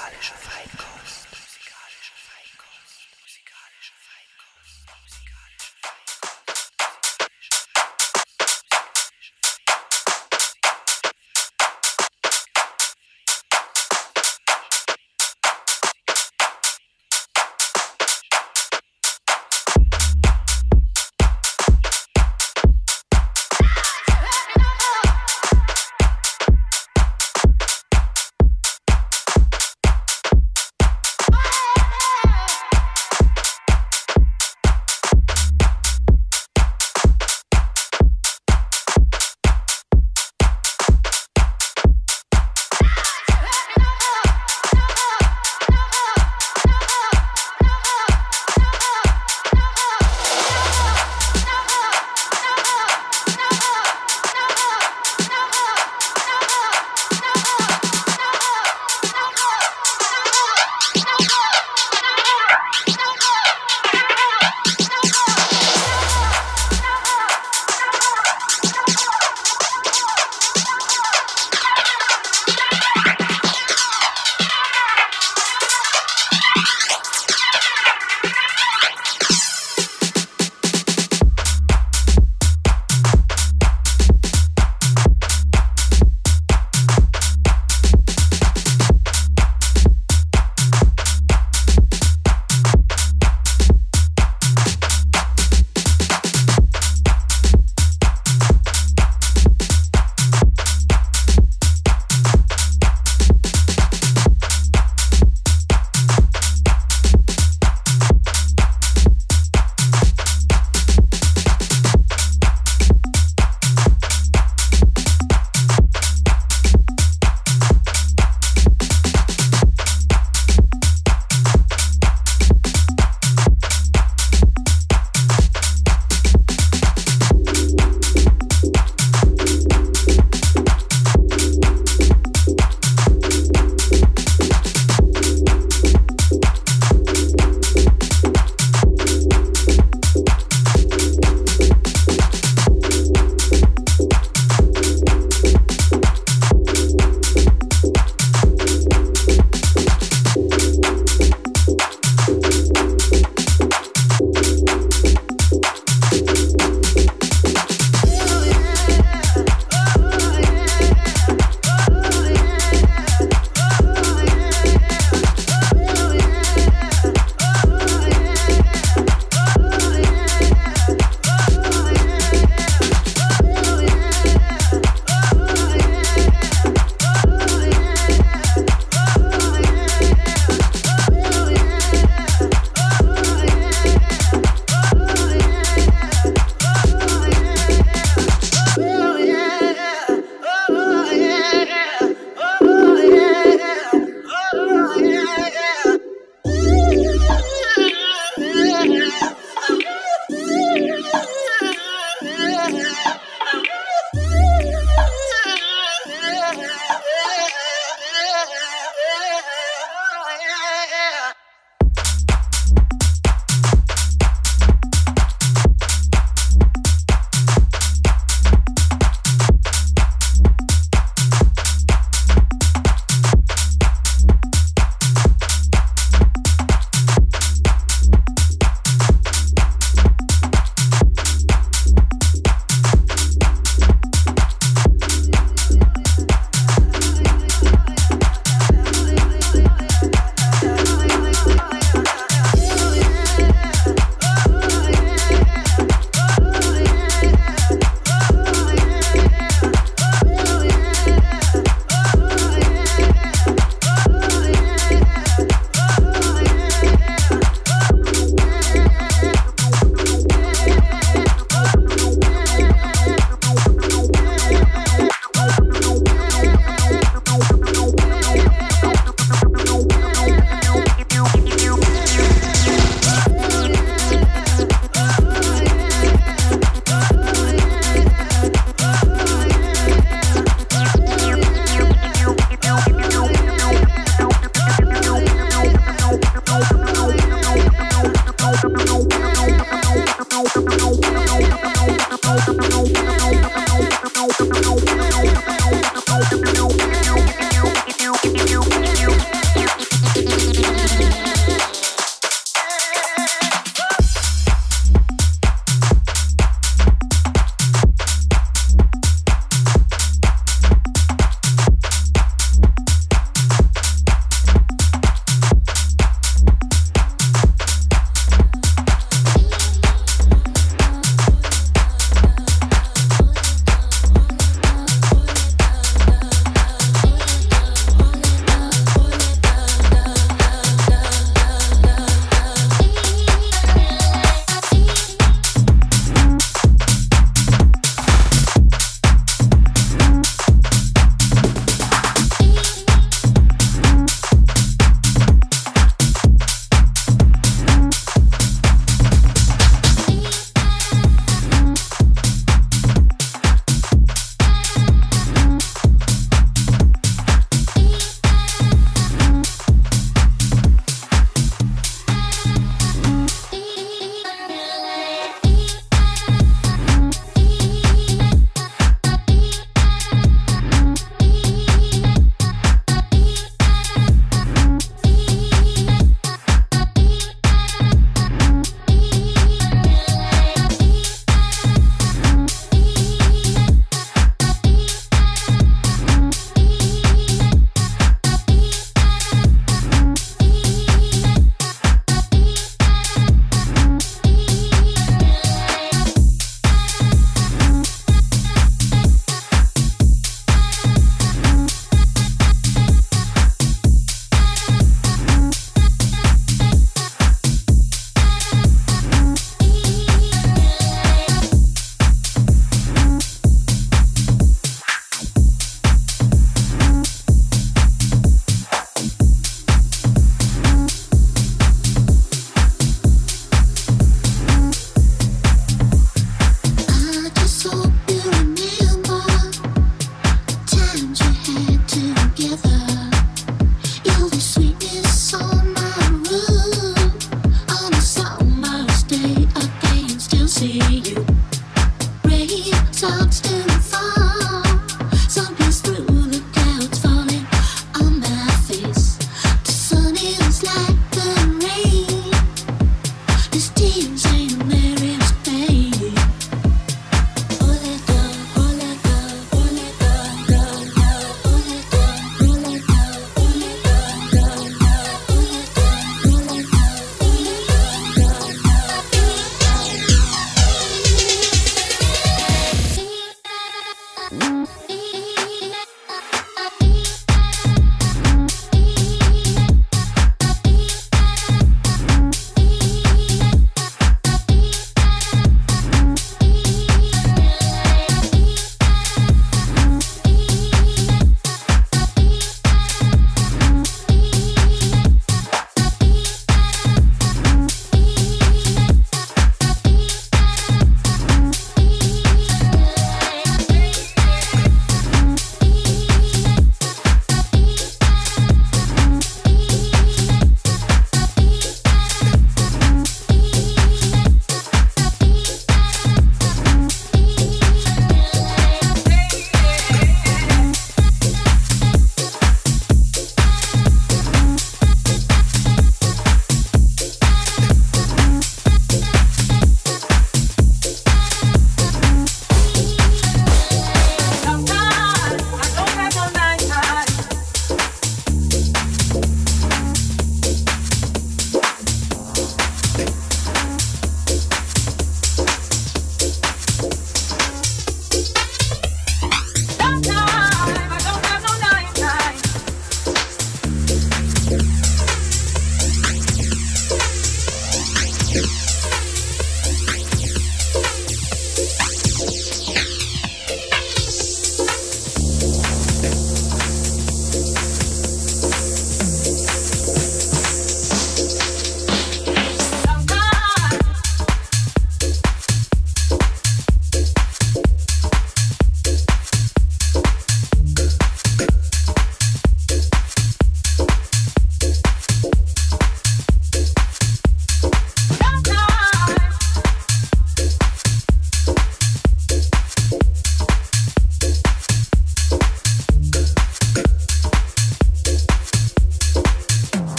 Musikalische Feinkost.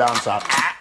down south.